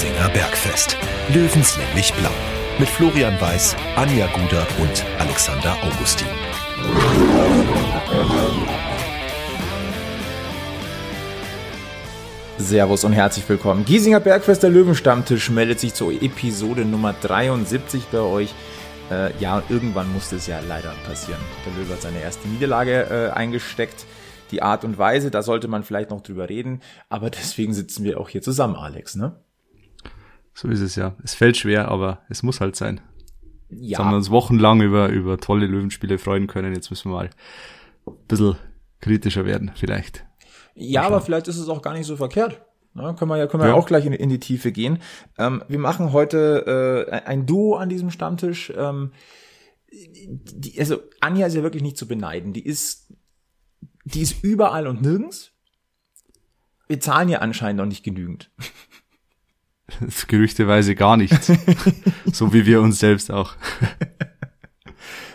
Giesinger Bergfest. Löwenslänglich blau. Mit Florian Weiß, Anja Guder und Alexander Augustin. Servus und herzlich willkommen. Giesinger Bergfest, der Löwenstammtisch, meldet sich zur Episode Nummer 73 bei euch. Äh, ja, irgendwann musste es ja leider passieren. Der Löwe hat seine erste Niederlage äh, eingesteckt. Die Art und Weise, da sollte man vielleicht noch drüber reden, aber deswegen sitzen wir auch hier zusammen, Alex, ne? So ist es ja. Es fällt schwer, aber es muss halt sein. Ja. Jetzt haben wir uns wochenlang über, über tolle Löwenspiele freuen können. Jetzt müssen wir mal ein bisschen kritischer werden, vielleicht. Ja, aber vielleicht ist es auch gar nicht so verkehrt. Ja, können wir ja, können wir ja. auch gleich in, in die Tiefe gehen. Ähm, wir machen heute äh, ein Duo an diesem Stammtisch. Ähm, die, also Anja ist ja wirklich nicht zu beneiden. Die ist, die ist überall und nirgends. Wir zahlen ja anscheinend noch nicht genügend. Gerüchteweise gar nichts. so wie wir uns selbst auch.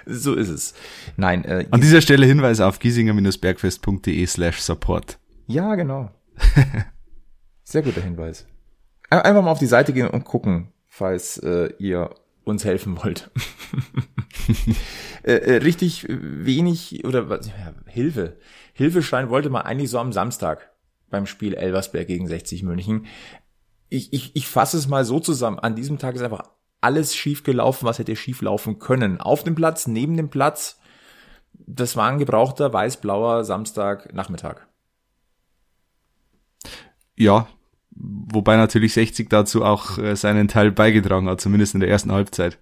so ist es. Nein. Äh, An dieser Stelle Hinweis auf giesinger-bergfest.de slash support. Ja, genau. Sehr guter Hinweis. Einfach mal auf die Seite gehen und gucken, falls äh, ihr uns helfen wollt. äh, äh, richtig wenig oder was, ja, Hilfe. Hilfeschein wollte man eigentlich so am Samstag beim Spiel Elversberg gegen 60 München. Ich, ich, ich fasse es mal so zusammen. An diesem Tag ist einfach alles schief gelaufen, was hätte schief laufen können. Auf dem Platz, neben dem Platz. Das war ein gebrauchter weiß-blauer Samstagnachmittag. Ja, wobei natürlich 60 dazu auch äh, seinen Teil beigetragen hat, zumindest in der ersten Halbzeit.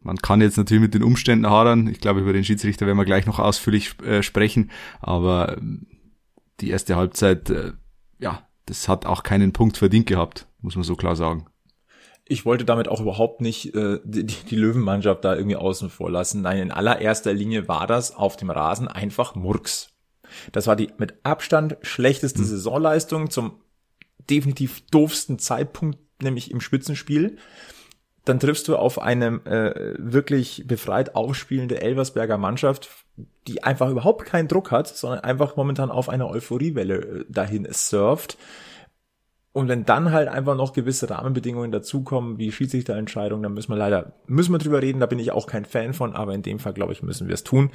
Man kann jetzt natürlich mit den Umständen hadern. Ich glaube, über den Schiedsrichter werden wir gleich noch ausführlich äh, sprechen. Aber ähm, die erste Halbzeit, äh, ja, das hat auch keinen Punkt verdient gehabt, muss man so klar sagen. Ich wollte damit auch überhaupt nicht äh, die, die Löwenmannschaft da irgendwie außen vor lassen. Nein, in allererster Linie war das auf dem Rasen einfach Murks. Das war die mit Abstand schlechteste hm. Saisonleistung zum definitiv doofsten Zeitpunkt, nämlich im Spitzenspiel. Dann triffst du auf eine äh, wirklich befreit aufspielende Elversberger Mannschaft, die einfach überhaupt keinen Druck hat, sondern einfach momentan auf einer Euphoriewelle äh, dahin surft. Und wenn dann halt einfach noch gewisse Rahmenbedingungen dazukommen, wie Schiedsrichterentscheidungen, dann müssen wir leider, müssen wir drüber reden, da bin ich auch kein Fan von, aber in dem Fall, glaube ich, müssen wir es tun.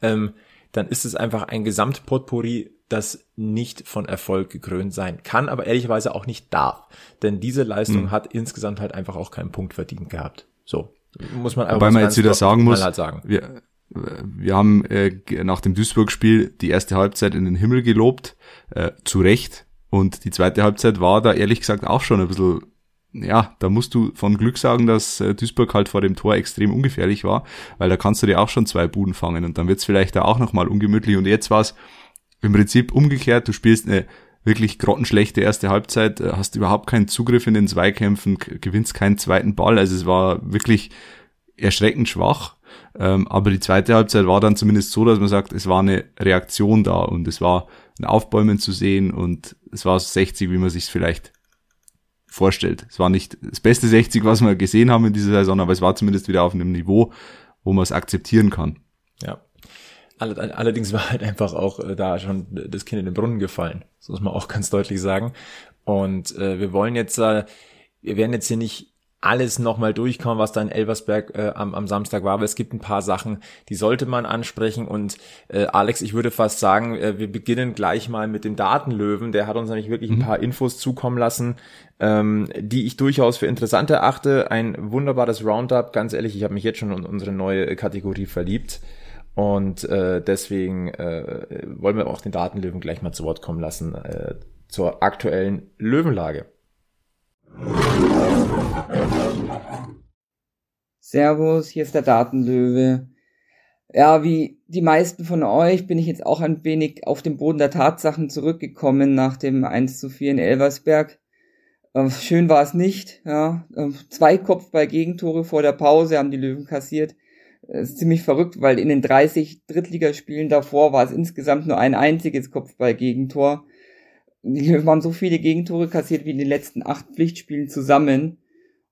Ähm, dann ist es einfach ein Gesamtpotpourri, das nicht von Erfolg gekrönt sein kann, aber ehrlicherweise auch nicht darf. Denn diese Leistung mhm. hat insgesamt halt einfach auch keinen Punkt verdient gehabt. So. Muss man einfach Wobei man jetzt wieder sagen muss, halt sagen. Wir, wir haben äh, nach dem Duisburg-Spiel die erste Halbzeit in den Himmel gelobt, äh, zu Recht. Und die zweite Halbzeit war da ehrlich gesagt auch schon ein bisschen ja, da musst du von Glück sagen, dass äh, Duisburg halt vor dem Tor extrem ungefährlich war, weil da kannst du dir auch schon zwei Buden fangen und dann wird's vielleicht da auch nochmal ungemütlich. Und jetzt war's im Prinzip umgekehrt, du spielst eine wirklich grottenschlechte erste Halbzeit, äh, hast überhaupt keinen Zugriff in den Zweikämpfen, gewinnst keinen zweiten Ball. Also es war wirklich erschreckend schwach. Ähm, aber die zweite Halbzeit war dann zumindest so, dass man sagt, es war eine Reaktion da und es war ein Aufbäumen zu sehen und es war 60, wie man sich vielleicht vorstellt. Es war nicht das beste 60, was wir gesehen haben in dieser Saison, aber es war zumindest wieder auf einem Niveau, wo man es akzeptieren kann. Ja. Allerdings war halt einfach auch äh, da schon das Kind in den Brunnen gefallen. Das muss man auch ganz deutlich sagen. Und äh, wir wollen jetzt, äh, wir werden jetzt hier nicht alles nochmal durchkommen, was da in Elversberg äh, am, am Samstag war, aber es gibt ein paar Sachen, die sollte man ansprechen. Und äh, Alex, ich würde fast sagen, äh, wir beginnen gleich mal mit dem Datenlöwen, der hat uns nämlich wirklich ein mhm. paar Infos zukommen lassen, ähm, die ich durchaus für interessant erachte, ein wunderbares Roundup, ganz ehrlich, ich habe mich jetzt schon in unsere neue Kategorie verliebt. Und äh, deswegen äh, wollen wir auch den Datenlöwen gleich mal zu Wort kommen lassen äh, zur aktuellen Löwenlage. Servus, hier ist der Datenlöwe. Ja, wie die meisten von euch bin ich jetzt auch ein wenig auf den Boden der Tatsachen zurückgekommen nach dem 1 zu 4 in Elversberg. Äh, schön war es nicht, ja. Äh, zwei Kopfball-Gegentore vor der Pause haben die Löwen kassiert. Das ist ziemlich verrückt, weil in den 30 Drittligaspielen davor war es insgesamt nur ein einziges Kopfball-Gegentor die haben so viele Gegentore kassiert wie in den letzten acht Pflichtspielen zusammen.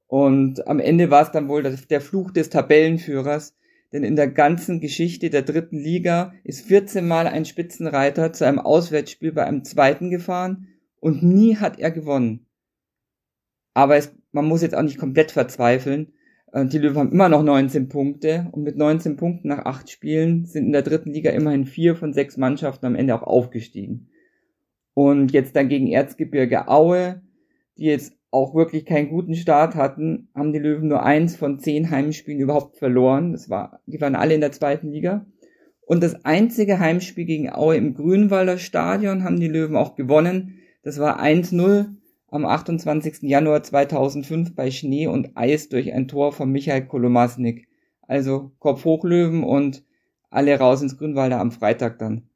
Und am Ende war es dann wohl der Fluch des Tabellenführers, denn in der ganzen Geschichte der dritten Liga ist 14 Mal ein Spitzenreiter zu einem Auswärtsspiel bei einem zweiten gefahren und nie hat er gewonnen. Aber es, man muss jetzt auch nicht komplett verzweifeln. Äh, die Löwen haben immer noch 19 Punkte und mit 19 Punkten nach acht Spielen sind in der dritten Liga immerhin vier von sechs Mannschaften am Ende auch aufgestiegen. Und jetzt dann gegen Erzgebirge Aue, die jetzt auch wirklich keinen guten Start hatten, haben die Löwen nur eins von zehn Heimspielen überhaupt verloren. Das war, die waren alle in der zweiten Liga. Und das einzige Heimspiel gegen Aue im Grünwalder Stadion haben die Löwen auch gewonnen. Das war 1-0 am 28. Januar 2005 bei Schnee und Eis durch ein Tor von Michael Kolomasnik. Also Kopf hoch Löwen und alle raus ins Grünwalder am Freitag dann.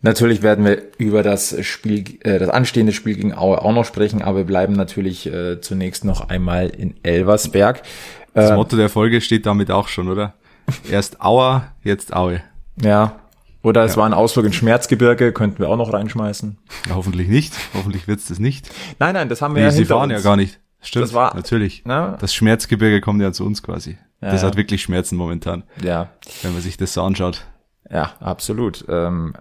Natürlich werden wir über das Spiel, äh, das anstehende Spiel gegen Aue auch noch sprechen, aber wir bleiben natürlich äh, zunächst noch einmal in Elversberg. Das äh, Motto der Folge steht damit auch schon, oder? Erst Aue, jetzt Aue. Ja. Oder es ja. war ein Ausflug in Schmerzgebirge, könnten wir auch noch reinschmeißen. Ja, hoffentlich nicht. Hoffentlich wird's das nicht. Nein, nein, das haben wir nee, ja Sie fahren uns. ja gar nicht. Stimmt, das war, natürlich. Na? Das Schmerzgebirge kommt ja zu uns quasi. Ja, das hat wirklich Schmerzen momentan. Ja. Wenn man sich das so anschaut. Ja, absolut. Ähm,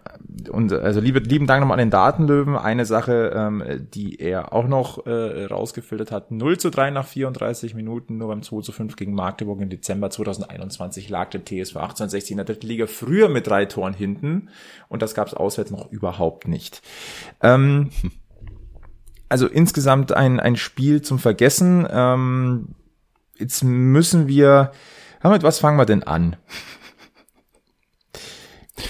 und also liebe, lieben Dank nochmal an den Datenlöwen. Eine Sache, ähm, die er auch noch äh, rausgefiltert hat. 0 zu 3 nach 34 Minuten, nur beim 2 zu 5 gegen Magdeburg im Dezember 2021 lag der TSV 1860 in der dritten Liga früher mit drei Toren hinten. Und das gab es auswärts noch überhaupt nicht. Ähm, also insgesamt ein, ein Spiel zum Vergessen. Ähm, jetzt müssen wir, mit was fangen wir denn an?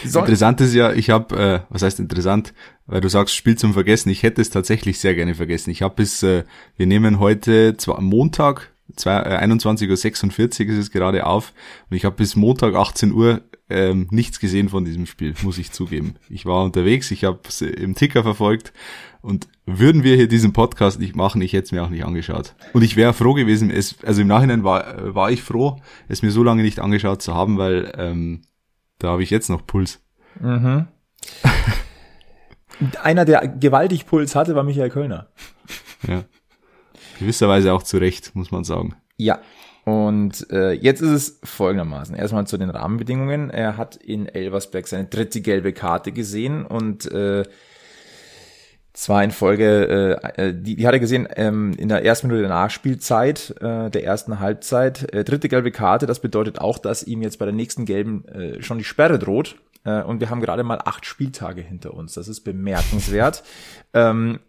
So. Interessant ist ja, ich habe, äh, was heißt interessant, weil du sagst, Spiel zum Vergessen. Ich hätte es tatsächlich sehr gerne vergessen. Ich habe bis, äh, wir nehmen heute zwar Montag, äh, 21.46 Uhr ist es gerade auf und ich habe bis Montag 18 Uhr ähm, nichts gesehen von diesem Spiel, muss ich zugeben. Ich war unterwegs, ich habe es im Ticker verfolgt und würden wir hier diesen Podcast nicht machen, ich hätte es mir auch nicht angeschaut. Und ich wäre froh gewesen, es, also im Nachhinein war, war ich froh, es mir so lange nicht angeschaut zu haben, weil ähm, da habe ich jetzt noch Puls. Mhm. Einer, der gewaltig Puls hatte, war Michael Kölner. Ja. Gewisserweise auch zu Recht, muss man sagen. Ja. Und äh, jetzt ist es folgendermaßen. Erstmal zu den Rahmenbedingungen. Er hat in Elversberg seine dritte gelbe Karte gesehen und äh, zwar in Folge, äh, äh, die, die hat er gesehen ähm, in der ersten Minute der Nachspielzeit, äh, der ersten Halbzeit. Äh, dritte gelbe Karte, das bedeutet auch, dass ihm jetzt bei der nächsten gelben äh, schon die Sperre droht. Äh, und wir haben gerade mal acht Spieltage hinter uns. Das ist bemerkenswert. ähm,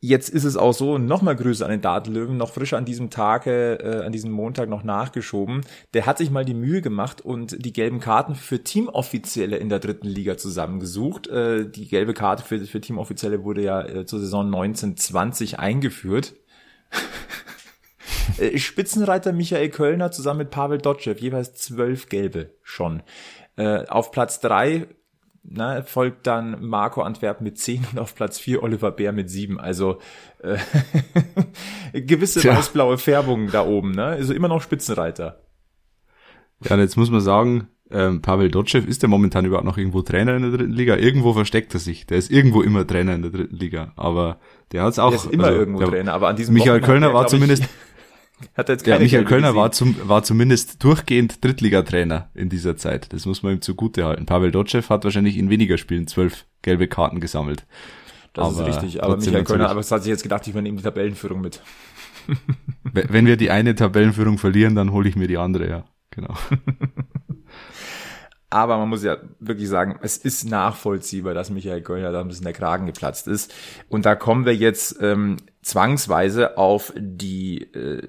Jetzt ist es auch so, nochmal Grüße an den Datenlöwen, noch frisch an diesem Tage, äh, an diesem Montag noch nachgeschoben. Der hat sich mal die Mühe gemacht und die gelben Karten für Teamoffizielle in der dritten Liga zusammengesucht. Äh, die gelbe Karte für, für Teamoffizielle wurde ja äh, zur Saison 1920 eingeführt. Äh, Spitzenreiter Michael Kölner zusammen mit Pavel Dotschew, jeweils zwölf gelbe schon. Äh, auf Platz drei na, folgt dann Marco Antwerp mit 10 und auf Platz 4 Oliver Bär mit 7. Also äh, gewisse Tja. weißblaue Färbung da oben, ne? Also immer noch Spitzenreiter. Ja, und jetzt muss man sagen, ähm, Pavel Dotschew ist der momentan überhaupt noch irgendwo Trainer in der dritten Liga. Irgendwo versteckt er sich. Der ist irgendwo immer Trainer in der dritten Liga. Aber der hat's auch. Der ist immer also, irgendwo der, Trainer. Aber an diesem Michael Kölner war zumindest. Hat jetzt keine ja, Michael Kölner war, zum, war zumindest durchgehend Drittligatrainer in dieser Zeit. Das muss man ihm zugute halten. Pavel Dotschew hat wahrscheinlich in weniger Spielen zwölf gelbe Karten gesammelt. Das aber ist richtig. Aber Michael Kölner, aber es hat sich jetzt gedacht, ich übernehme die Tabellenführung mit. Wenn wir die eine Tabellenführung verlieren, dann hole ich mir die andere, ja. Genau. Aber man muss ja wirklich sagen, es ist nachvollziehbar, dass Michael Kölner da ein bisschen der Kragen geplatzt ist. Und da kommen wir jetzt ähm, zwangsweise auf die äh,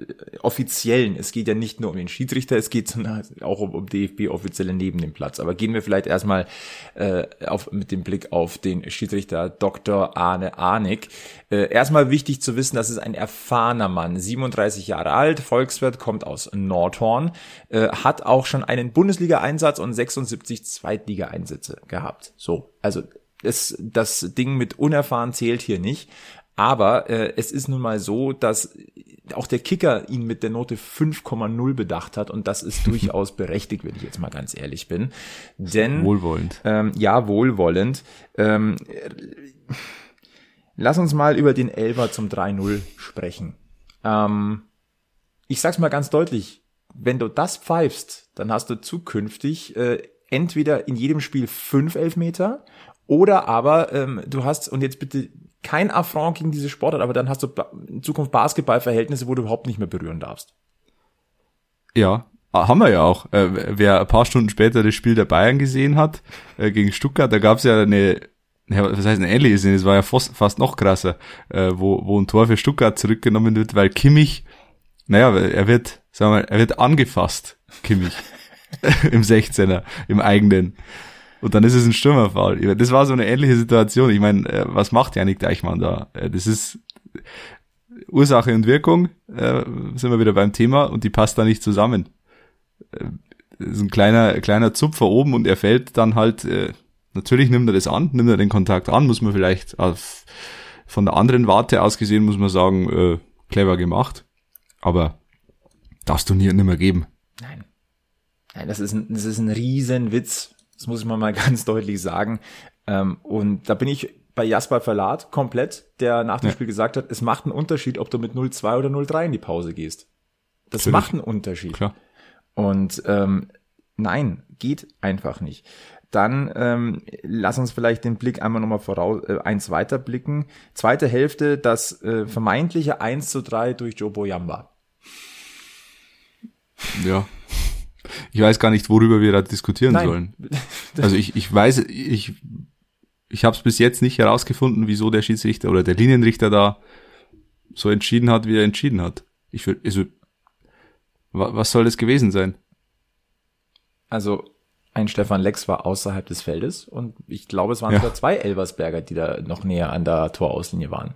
offiziellen. Es geht ja nicht nur um den Schiedsrichter, es geht auch um, um DFB-Offizielle neben dem Platz. Aber gehen wir vielleicht erstmal äh, auf, mit dem Blick auf den Schiedsrichter Dr. Arne Arnig. Äh, erstmal wichtig zu wissen, das ist ein erfahrener Mann, 37 Jahre alt, Volkswirt, kommt aus Nordhorn, äh, hat auch schon einen Bundesliga-Einsatz und 76 Zweitliga-Einsätze gehabt. So, also es, das Ding mit unerfahren zählt hier nicht. Aber äh, es ist nun mal so, dass auch der Kicker ihn mit der Note 5,0 bedacht hat und das ist durchaus berechtigt, wenn ich jetzt mal ganz ehrlich bin. Denn wohlwollend. Ähm, ja, wohlwollend. Ähm, lass uns mal über den Elfer zum 3-0 sprechen. Ähm, ich sag's mal ganz deutlich, wenn du das pfeifst, dann hast du zukünftig äh, entweder in jedem Spiel fünf Elfmeter oder aber ähm, du hast, und jetzt bitte kein Affront gegen diese Sportart, aber dann hast du in Zukunft Basketballverhältnisse, wo du überhaupt nicht mehr berühren darfst. Ja, ah, haben wir ja auch. Äh, wer ein paar Stunden später das Spiel der Bayern gesehen hat, äh, gegen Stuttgart, da gab's ja eine, was heißt eine ähnliche Szene, es war ja fast, fast noch krasser, äh, wo, wo ein Tor für Stuttgart zurückgenommen wird, weil Kimmich, naja, er wird, sagen wir mal, er wird angefasst, Kimmich, im 16er, im eigenen. Und dann ist es ein Stürmerfall. Das war so eine ähnliche Situation. Ich meine, äh, was macht Janik Deichmann da? Äh, das ist Ursache und Wirkung, äh, sind wir wieder beim Thema, und die passt da nicht zusammen. Das ist ein kleiner, kleiner Zupfer oben und er fällt dann halt, natürlich nimmt er das an, nimmt er den Kontakt an, muss man vielleicht auf, von der anderen Warte aus gesehen, muss man sagen, clever gemacht. Aber darfst du nie, nicht mehr geben. Nein. Nein, das ist ein, das ist ein Riesenwitz das muss ich mal, mal ganz deutlich sagen. Ähm, und da bin ich bei Jasper Verlat komplett, der nach dem ja. Spiel gesagt hat, es macht einen Unterschied, ob du mit 0-2 oder 0-3 in die Pause gehst. Das Natürlich. macht einen Unterschied. Klar. Und ähm, nein, geht einfach nicht. Dann ähm, lass uns vielleicht den Blick einmal nochmal voraus, äh, eins weiter blicken. Zweite Hälfte, das äh, vermeintliche 1 zu 3 durch Joe Boyamba. Ja, ich weiß gar nicht, worüber wir da diskutieren Nein. sollen. Also ich, ich weiß, ich, ich habe es bis jetzt nicht herausgefunden, wieso der Schiedsrichter oder der Linienrichter da so entschieden hat, wie er entschieden hat. Ich will, also, was soll das gewesen sein? Also, ein Stefan Lex war außerhalb des Feldes und ich glaube, es waren ja. sogar zwei Elversberger, die da noch näher an der Torauslinie waren.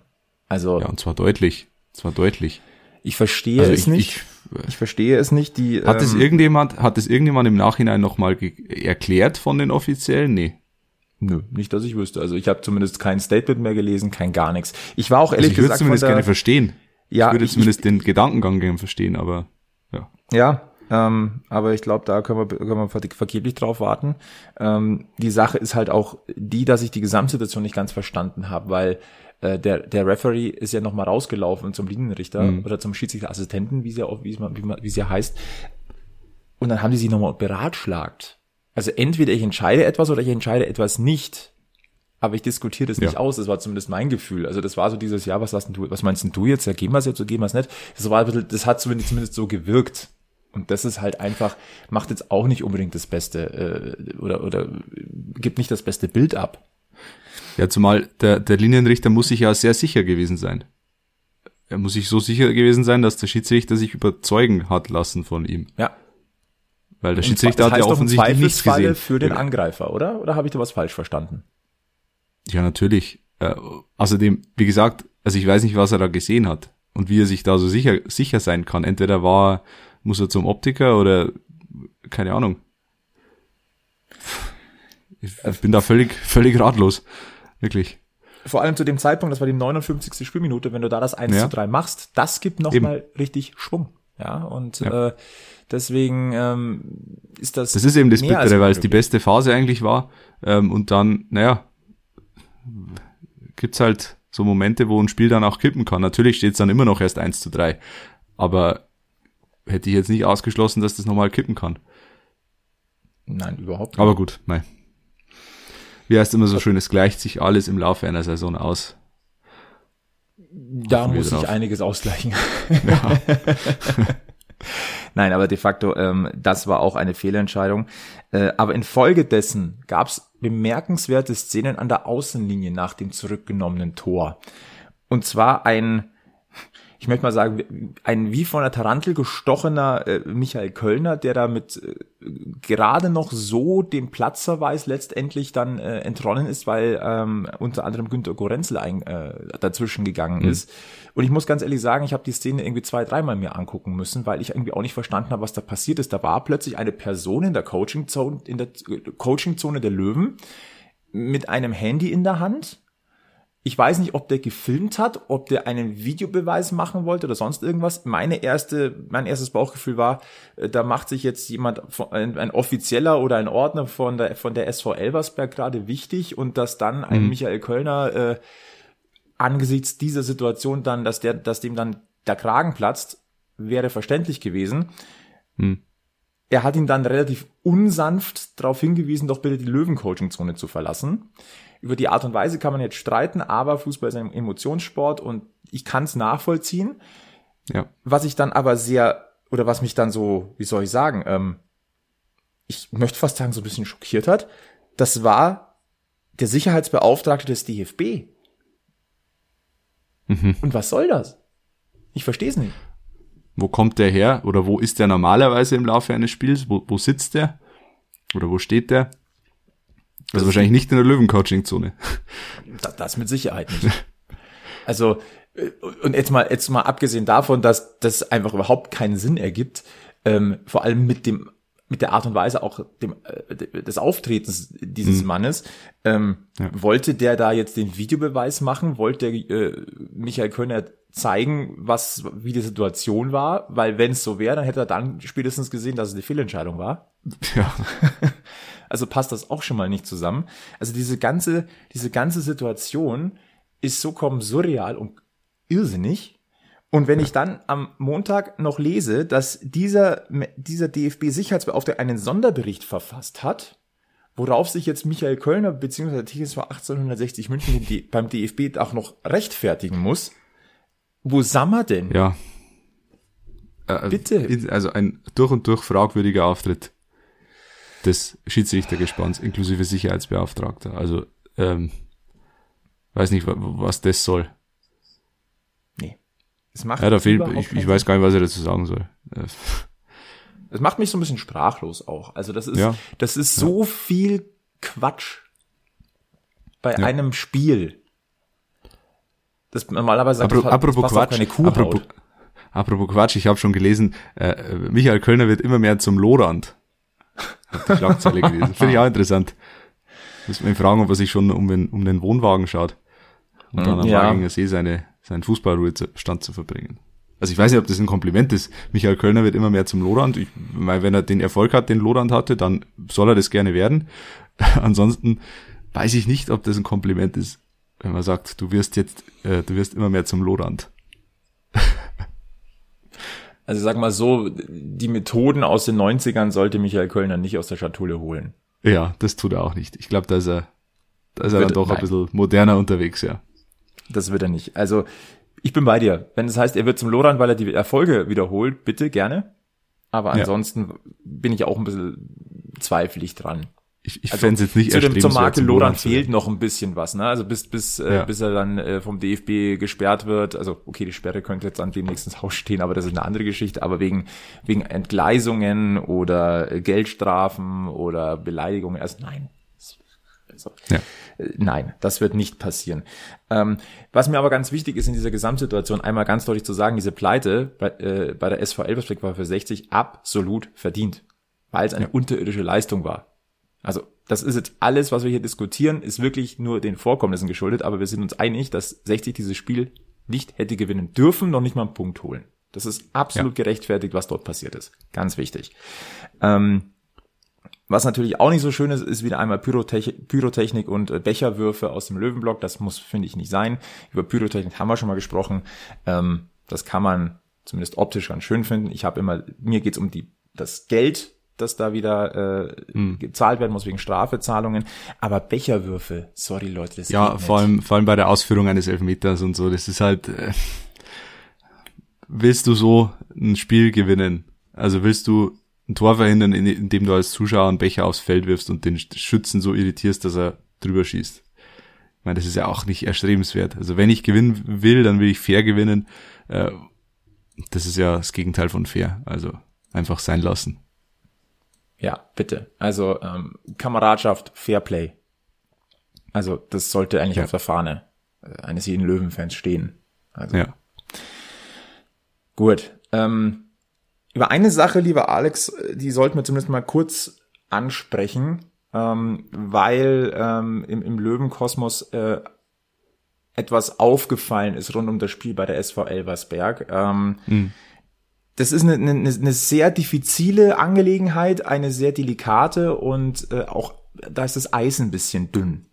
Also. Ja, und zwar deutlich. Zwar deutlich. Ich verstehe also es ich, nicht. Ich, ich, verstehe es nicht. Die, hat ähm, es irgendjemand, hat es irgendjemand im Nachhinein nochmal erklärt von den Offiziellen? Nee. Nö, nicht, dass ich wüsste. Also ich habe zumindest kein Statement mehr gelesen, kein gar nichts. Ich war auch ehrlich also ich gesagt. Ich würde zumindest gerne verstehen. Ja, ich würde ich, zumindest ich, den Gedankengang gerne verstehen, aber ja. Ja, ähm, aber ich glaube, da können wir, können wir vergeblich drauf warten. Ähm, die Sache ist halt auch die, dass ich die Gesamtsituation nicht ganz verstanden habe, weil äh, der, der Referee ist ja nochmal rausgelaufen zum Linienrichter mhm. oder zum Schiedsrichterassistenten, wie sie, auch, wie, man, wie, man, wie sie heißt. Und dann haben die sich nochmal beratschlagt. Also entweder ich entscheide etwas oder ich entscheide etwas nicht. Aber ich diskutiere das nicht ja. aus. Das war zumindest mein Gefühl. Also das war so dieses, ja, was, hast du, was meinst du jetzt? Ja, gehen wir es jetzt oder gehen wir es nicht? Das war ein bisschen, das hat zumindest, zumindest so gewirkt. Und das ist halt einfach, macht jetzt auch nicht unbedingt das Beste äh, oder, oder gibt nicht das beste Bild ab. Ja, zumal der, der Linienrichter muss sich ja sehr sicher gewesen sein. Er muss sich so sicher gewesen sein, dass der Schiedsrichter sich überzeugen hat lassen von ihm. Ja. Weil der Schiedsrichter hat ja offensichtlich nichts gesehen. für den Angreifer, oder? Oder habe ich da was falsch verstanden? Ja, natürlich. Äh, außerdem, wie gesagt, also ich weiß nicht, was er da gesehen hat und wie er sich da so sicher, sicher sein kann. Entweder war, muss er zum Optiker oder keine Ahnung. Ich bin da völlig, völlig ratlos. Wirklich. Vor allem zu dem Zeitpunkt, das war die 59. Spielminute, wenn du da das 1 ja. zu 3 machst, das gibt nochmal richtig Schwung. Ja, und ja. Äh, deswegen ähm, ist das. Das ist eben das Bittere, weil es die beste Phase eigentlich war. Ähm, und dann, naja, gibt's halt so Momente, wo ein Spiel dann auch kippen kann. Natürlich steht's dann immer noch erst 1 zu 3. Aber hätte ich jetzt nicht ausgeschlossen, dass das nochmal kippen kann. Nein, überhaupt nicht. Aber gut, nein wie heißt immer so schön, es gleicht sich alles im Laufe einer Saison aus. Da muss ich einiges ausgleichen. Ja. Nein, aber de facto, ähm, das war auch eine Fehlentscheidung. Äh, aber infolgedessen gab es bemerkenswerte Szenen an der Außenlinie nach dem zurückgenommenen Tor. Und zwar ein ich möchte mal sagen, ein wie von der Tarantel gestochener äh, Michael Kölner, der da mit äh, gerade noch so dem Platzverweis letztendlich dann äh, entronnen ist, weil ähm, unter anderem Günter Gorenzel ein, äh, dazwischen gegangen mhm. ist. Und ich muss ganz ehrlich sagen, ich habe die Szene irgendwie zwei, dreimal mir angucken müssen, weil ich irgendwie auch nicht verstanden habe, was da passiert ist. Da war plötzlich eine Person in der Coaching-Zone, in der Coaching-Zone der Löwen mit einem Handy in der Hand ich weiß nicht, ob der gefilmt hat, ob der einen Videobeweis machen wollte oder sonst irgendwas. Meine erste, mein erstes Bauchgefühl war, äh, da macht sich jetzt jemand, ein, ein Offizieller oder ein Ordner von der, von der SV Elversberg gerade wichtig und dass dann ein mhm. Michael Kölner äh, angesichts dieser Situation dann, dass der, dass dem dann der Kragen platzt, wäre verständlich gewesen. Mhm er hat ihn dann relativ unsanft darauf hingewiesen, doch bitte die Löwen-Coaching-Zone zu verlassen. Über die Art und Weise kann man jetzt streiten, aber Fußball ist ein Emotionssport und ich kann es nachvollziehen. Ja. Was ich dann aber sehr, oder was mich dann so, wie soll ich sagen, ähm, ich möchte fast sagen, so ein bisschen schockiert hat, das war der Sicherheitsbeauftragte des DFB. Mhm. Und was soll das? Ich verstehe es nicht. Wo kommt der her? Oder wo ist der normalerweise im Laufe eines Spiels? Wo, wo sitzt der? Oder wo steht der? Also wahrscheinlich nicht in der Löwen-Coaching-Zone. Das, das mit Sicherheit nicht. Also, äh, und jetzt mal, jetzt mal abgesehen davon, dass das einfach überhaupt keinen Sinn ergibt, ähm, vor allem mit dem mit der Art und Weise auch dem, äh, des Auftretens dieses mhm. Mannes. Ähm, ja. Wollte der da jetzt den Videobeweis machen? Wollte der, äh, Michael Könner zeigen, was wie die Situation war? Weil wenn es so wäre, dann hätte er dann spätestens gesehen, dass es eine Fehlentscheidung war. Ja. also passt das auch schon mal nicht zusammen. Also diese ganze, diese ganze Situation ist so kaum surreal und irrsinnig. Und wenn ich dann am Montag noch lese, dass dieser, dieser DFB-Sicherheitsbeauftragte einen Sonderbericht verfasst hat, worauf sich jetzt Michael Kölner bzw. TSV 1860 München beim DFB auch noch rechtfertigen muss, wo sammer denn? Ja. Äh, Bitte. Also ein durch und durch fragwürdiger Auftritt des Schiedsrichtergespanns inklusive Sicherheitsbeauftragter. Also ähm, weiß nicht, was das soll. Es macht ja, da fehlt, ich, ich weiß gar nicht, was er dazu sagen soll. Es macht mich so ein bisschen sprachlos auch. Also das ist, ja. das ist so ja. viel Quatsch bei ja. einem Spiel. Das normalerweise sagt, Apro, das, apropos das Quatsch, keine apropos, apropos Quatsch, ich habe schon gelesen, äh, Michael Kölner wird immer mehr zum Lorand. Hab die Schlagzeile gelesen. Finde ich auch interessant. Muss man ihn fragen, ob er sich schon um den, um den Wohnwagen schaut. Und dann am ja. See seine seinen Fußballruhestand zu verbringen. Also ich weiß nicht, ob das ein Kompliment ist. Michael Kölner wird immer mehr zum Lorand. Ich meine, wenn er den Erfolg hat, den Lorand hatte, dann soll er das gerne werden. Ansonsten weiß ich nicht, ob das ein Kompliment ist, wenn man sagt, du wirst jetzt, äh, du wirst immer mehr zum Lorand. Also sag mal so, die Methoden aus den 90ern sollte Michael Kölner nicht aus der Schatulle holen. Ja, das tut er auch nicht. Ich glaube, da ist er, da ist er dann doch nein. ein bisschen moderner unterwegs, ja. Das wird er nicht. Also ich bin bei dir. Wenn es das heißt, er wird zum Loran, weil er die Erfolge wiederholt, bitte gerne. Aber ansonsten ja. bin ich auch ein bisschen zweifelig dran. Ich, ich also, fände es jetzt nicht zu dem, Zur Marke Loran fehlt noch ein bisschen was, ne? Also bis bis äh, ja. äh, bis er dann äh, vom DFB gesperrt wird. Also okay, die Sperre könnte jetzt an dem nächsten Haus stehen, aber das ist eine andere Geschichte. Aber wegen wegen Entgleisungen oder Geldstrafen oder Beleidigungen, also nein, also, ja. Äh, nein, das wird nicht passieren. Ähm, was mir aber ganz wichtig ist in dieser Gesamtsituation, einmal ganz deutlich zu sagen, diese Pleite bei, äh, bei der SV Elversberg war für 60 absolut verdient, weil es eine ja. unterirdische Leistung war. Also das ist jetzt alles, was wir hier diskutieren, ist wirklich nur den Vorkommnissen geschuldet, aber wir sind uns einig, dass 60 dieses Spiel nicht hätte gewinnen dürfen, noch nicht mal einen Punkt holen. Das ist absolut ja. gerechtfertigt, was dort passiert ist. Ganz wichtig. Ähm, was natürlich auch nicht so schön ist, ist wieder einmal Pyrotechnik, Pyrotechnik und äh, Becherwürfe aus dem Löwenblock. Das muss, finde ich, nicht sein. Über Pyrotechnik haben wir schon mal gesprochen. Ähm, das kann man zumindest optisch ganz schön finden. Ich habe immer, mir geht's um die das Geld, das da wieder äh, mhm. gezahlt werden muss wegen Strafezahlungen. Aber Becherwürfe, sorry Leute, das ja vor allem vor allem bei der Ausführung eines Elfmeters und so. Das ist halt. Äh, willst du so ein Spiel gewinnen? Also willst du ein Tor verhindern, indem du als Zuschauer einen Becher aufs Feld wirfst und den Schützen so irritierst, dass er drüber schießt. Ich meine, das ist ja auch nicht erstrebenswert. Also wenn ich gewinnen will, dann will ich fair gewinnen. Äh, das ist ja das Gegenteil von fair. Also einfach sein lassen. Ja, bitte. Also ähm, Kameradschaft, Fairplay. Also das sollte eigentlich ja. auf der Fahne äh, eines jeden Löwenfans stehen. Also. Ja. Gut. Ähm, über eine Sache, lieber Alex, die sollten wir zumindest mal kurz ansprechen, ähm, weil ähm, im, im Löwenkosmos äh, etwas aufgefallen ist rund um das Spiel bei der SV Elversberg. Ähm, mhm. Das ist eine, eine, eine sehr diffizile Angelegenheit, eine sehr delikate und äh, auch da ist das Eis ein bisschen dünn.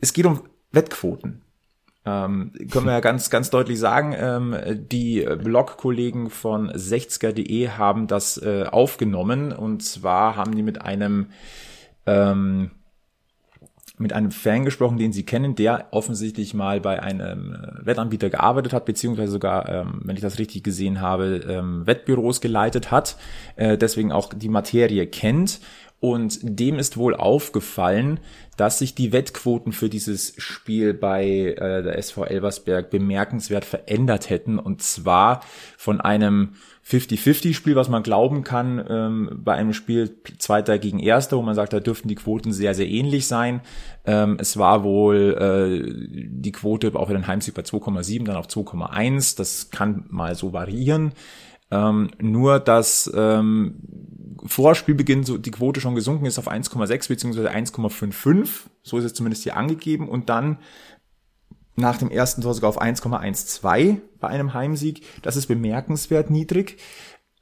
Es geht um Wettquoten. Ähm, können wir ja ganz, ganz deutlich sagen, ähm, die Blog-Kollegen von 60er.de haben das äh, aufgenommen. Und zwar haben die mit einem ähm, mit einem Fan gesprochen, den sie kennen, der offensichtlich mal bei einem Wettanbieter gearbeitet hat, beziehungsweise sogar, ähm, wenn ich das richtig gesehen habe, ähm, Wettbüros geleitet hat, äh, deswegen auch die Materie kennt und dem ist wohl aufgefallen, dass sich die Wettquoten für dieses Spiel bei äh, der SV Elversberg bemerkenswert verändert hätten. Und zwar von einem 50-50-Spiel, was man glauben kann, ähm, bei einem Spiel Zweiter gegen Erster, wo man sagt, da dürften die Quoten sehr, sehr ähnlich sein. Ähm, es war wohl äh, die Quote auch für den Heimsieg bei 2,7, dann auf 2,1. Das kann mal so variieren. Ähm, nur, dass ähm, vor Spielbeginn so die Quote schon gesunken ist auf 1,6 beziehungsweise 1,55. So ist es zumindest hier angegeben. Und dann nach dem ersten Tor sogar auf 1,12 bei einem Heimsieg. Das ist bemerkenswert niedrig.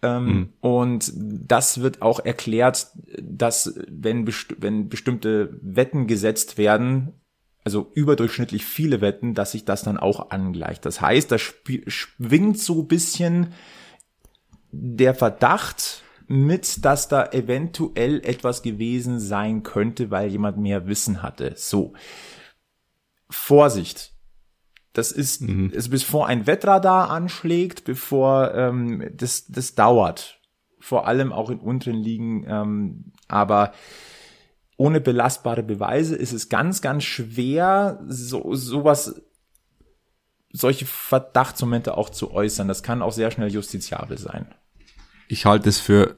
Ähm, mhm. Und das wird auch erklärt, dass wenn, best wenn bestimmte Wetten gesetzt werden, also überdurchschnittlich viele Wetten, dass sich das dann auch angleicht. Das heißt, da schwingt so bisschen der Verdacht mit, dass da eventuell etwas gewesen sein könnte, weil jemand mehr Wissen hatte. So. Vorsicht. Das ist, mhm. ist bevor ein Wettradar anschlägt, bevor ähm, das, das dauert. Vor allem auch in unteren Ligen. Ähm, aber ohne belastbare Beweise ist es ganz, ganz schwer, so sowas, solche Verdachtsmomente auch zu äußern. Das kann auch sehr schnell justiziabel sein ich halte es für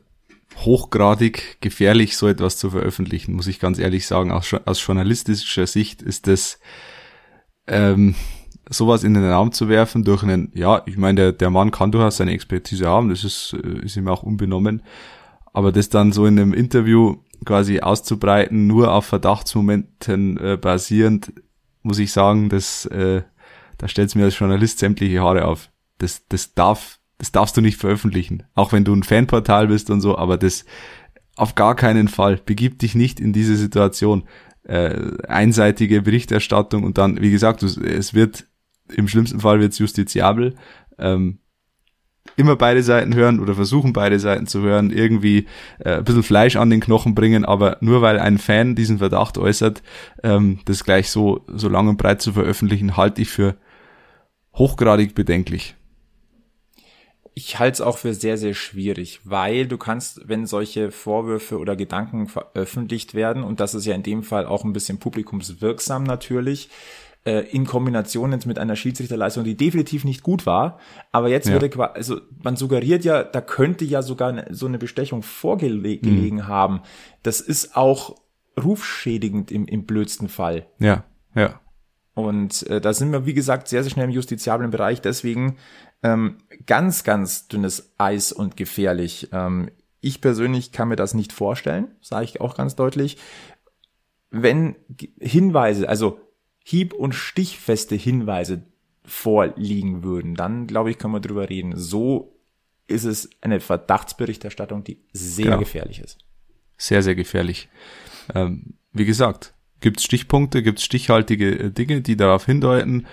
hochgradig gefährlich, so etwas zu veröffentlichen, muss ich ganz ehrlich sagen. Aus, aus journalistischer Sicht ist das ähm, sowas in den Raum zu werfen durch einen, ja, ich meine, der, der Mann kann durchaus seine Expertise haben, das ist, äh, ist ihm auch unbenommen, aber das dann so in einem Interview quasi auszubreiten, nur auf Verdachtsmomenten äh, basierend, muss ich sagen, das, äh, da stellt es mir als Journalist sämtliche Haare auf. Das, das darf das darfst du nicht veröffentlichen. Auch wenn du ein Fanportal bist und so, aber das auf gar keinen Fall. Begib dich nicht in diese Situation. Äh, einseitige Berichterstattung und dann, wie gesagt, es wird, im schlimmsten Fall wird es justiziabel. Ähm, immer beide Seiten hören oder versuchen beide Seiten zu hören, irgendwie äh, ein bisschen Fleisch an den Knochen bringen, aber nur weil ein Fan diesen Verdacht äußert, ähm, das gleich so, so lang und breit zu veröffentlichen, halte ich für hochgradig bedenklich ich halte es auch für sehr, sehr schwierig, weil du kannst, wenn solche Vorwürfe oder Gedanken veröffentlicht werden, und das ist ja in dem Fall auch ein bisschen publikumswirksam natürlich, äh, in Kombination jetzt mit einer Schiedsrichterleistung, die definitiv nicht gut war, aber jetzt ja. würde also man suggeriert ja, da könnte ja sogar so eine Bestechung vorgelegen mhm. haben. Das ist auch rufschädigend im, im blödsten Fall. Ja, ja. Und äh, da sind wir, wie gesagt, sehr, sehr schnell im justiziablen Bereich. Deswegen ähm, ganz, ganz dünnes Eis und gefährlich. Ähm, ich persönlich kann mir das nicht vorstellen, sage ich auch ganz deutlich. Wenn Hinweise, also hieb- und stichfeste Hinweise vorliegen würden, dann glaube ich, können wir drüber reden. So ist es eine Verdachtsberichterstattung, die sehr genau. gefährlich ist. Sehr, sehr gefährlich. Ähm, wie gesagt, gibt es Stichpunkte, gibt es stichhaltige äh, Dinge, die darauf hindeuten,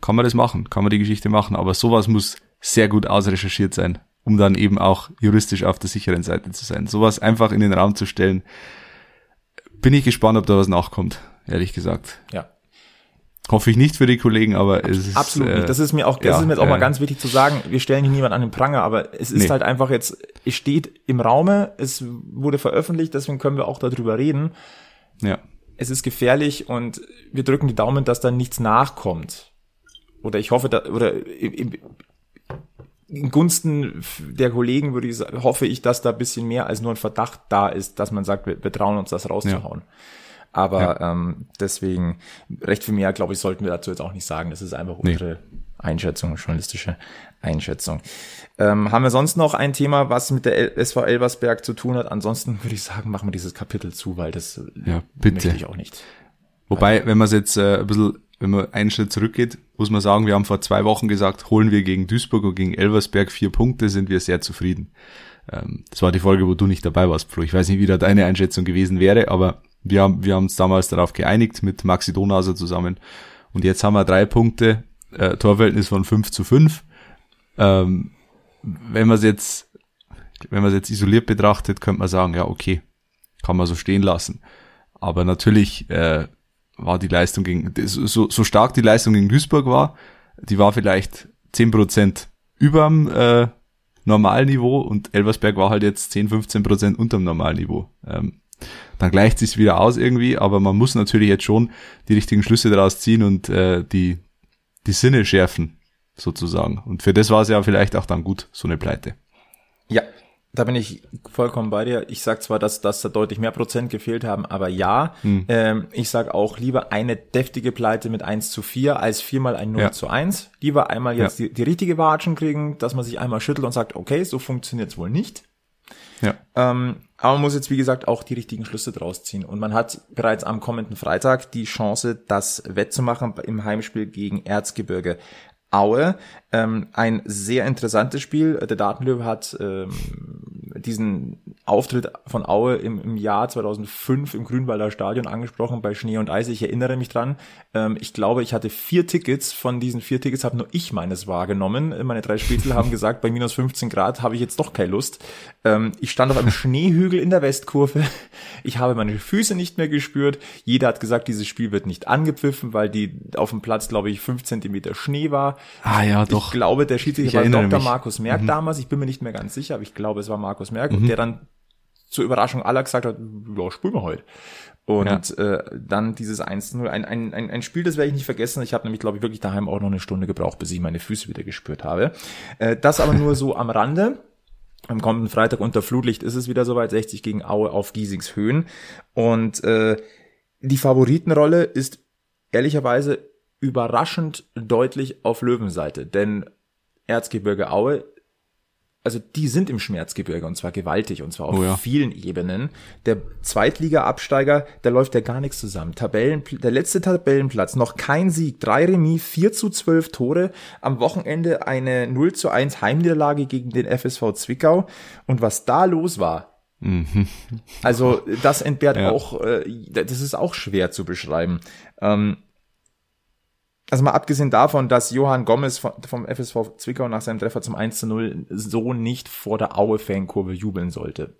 kann man das machen, kann man die Geschichte machen, aber sowas muss sehr gut ausrecherchiert sein, um dann eben auch juristisch auf der sicheren Seite zu sein. Sowas einfach in den Raum zu stellen, bin ich gespannt, ob da was nachkommt, ehrlich gesagt. Ja. Hoffe ich nicht für die Kollegen, aber es ist. Absolut nicht. Das ist mir auch, das ja, ist mir jetzt auch äh, mal ganz wichtig zu sagen. Wir stellen hier niemand an den Pranger, aber es ist nee. halt einfach jetzt, es steht im Raume, es wurde veröffentlicht, deswegen können wir auch darüber reden. Ja. Es ist gefährlich und wir drücken die Daumen, dass da nichts nachkommt oder ich hoffe, da, oder im, in Gunsten der Kollegen würde ich sagen, hoffe ich, dass da ein bisschen mehr als nur ein Verdacht da ist, dass man sagt, wir, wir trauen uns das rauszuhauen. Ja. Aber ja. ähm, deswegen, recht viel mehr, glaube ich, sollten wir dazu jetzt auch nicht sagen. Das ist einfach nee. unsere Einschätzung, journalistische Einschätzung. Ähm, haben wir sonst noch ein Thema, was mit der SV Elversberg zu tun hat? Ansonsten würde ich sagen, machen wir dieses Kapitel zu, weil das ja, bitte. möchte ich auch nicht. Wobei, wenn man es jetzt äh, ein bisschen wenn man einen Schritt zurückgeht, muss man sagen, wir haben vor zwei Wochen gesagt, holen wir gegen Duisburg und gegen Elversberg vier Punkte, sind wir sehr zufrieden. Ähm, das war die Folge, wo du nicht dabei warst, Flo. Ich weiß nicht, wie da deine Einschätzung gewesen wäre, aber wir haben, wir haben uns damals darauf geeinigt mit Maxi Donauser zusammen Und jetzt haben wir drei Punkte, äh, Torverhältnis von 5 zu 5. Ähm, wenn man es jetzt, wenn man es jetzt isoliert betrachtet, könnte man sagen, ja, okay, kann man so stehen lassen. Aber natürlich äh, war die Leistung gegen, so, so stark die Leistung gegen Duisburg war, die war vielleicht zehn Prozent überm äh, Normalniveau und Elversberg war halt jetzt 10, 15 Prozent unterm Normalniveau. Ähm, dann gleicht sich's wieder aus irgendwie, aber man muss natürlich jetzt schon die richtigen Schlüsse daraus ziehen und äh, die, die Sinne schärfen, sozusagen. Und für das war es ja vielleicht auch dann gut, so eine Pleite. Ja, da bin ich vollkommen bei dir. Ich sag zwar, dass, dass da deutlich mehr Prozent gefehlt haben, aber ja, hm. ähm, ich sag auch lieber eine deftige Pleite mit 1 zu 4 als viermal ein 0 ja. zu 1. Lieber einmal jetzt ja. die, die richtige Watschen kriegen, dass man sich einmal schüttelt und sagt, okay, so funktioniert's wohl nicht. Ja. Ähm, aber man muss jetzt, wie gesagt, auch die richtigen Schlüsse draus ziehen. Und man hat bereits am kommenden Freitag die Chance, das wettzumachen im Heimspiel gegen Erzgebirge. Aue. Ähm, ein sehr interessantes Spiel. Der Datenlöwe hat ähm, diesen Auftritt von Aue im, im Jahr 2005 im Grünwalder Stadion angesprochen bei Schnee und Eis. Ich erinnere mich dran. Ähm, ich glaube, ich hatte vier Tickets. Von diesen vier Tickets habe nur ich meines wahrgenommen. Meine drei Spitzel haben gesagt, bei minus 15 Grad habe ich jetzt doch keine Lust. Ähm, ich stand auf einem Schneehügel in der Westkurve. Ich habe meine Füße nicht mehr gespürt. Jeder hat gesagt, dieses Spiel wird nicht angepfiffen, weil die auf dem Platz, glaube ich, fünf Zentimeter Schnee war. Ah ja, doch. Ich glaube, der Schiedsrichter war Dr. Mich. Markus Merck mhm. damals. Ich bin mir nicht mehr ganz sicher, aber ich glaube, es war Markus Merck, mhm. der dann zur Überraschung aller gesagt hat, ja, spielen wir heute. Und ja. äh, dann dieses 1-0, ein, ein, ein, ein Spiel, das werde ich nicht vergessen. Ich habe nämlich, glaube ich, wirklich daheim auch noch eine Stunde gebraucht, bis ich meine Füße wieder gespürt habe. Äh, das aber nur so am Rande. Am kommenden Freitag unter Flutlicht ist es wieder soweit, 60 gegen Aue auf Giesings Höhen. Und äh, die Favoritenrolle ist ehrlicherweise überraschend deutlich auf Löwenseite, denn Erzgebirge Aue also die sind im Schmerzgebirge und zwar gewaltig und zwar auf oh ja. vielen Ebenen. Der Zweitliga-Absteiger, da läuft ja gar nichts zusammen. Tabellen, der letzte Tabellenplatz, noch kein Sieg, drei Remis, vier zu zwölf Tore, am Wochenende eine 0 zu 1 Heimniederlage gegen den FSV Zwickau und was da los war, mhm. also das entbehrt ja. auch, äh, das ist auch schwer zu beschreiben. Ähm, also mal abgesehen davon, dass Johann Gomez vom FSV Zwickau nach seinem Treffer zum 1 zu 0 so nicht vor der Aue-Fankurve jubeln sollte.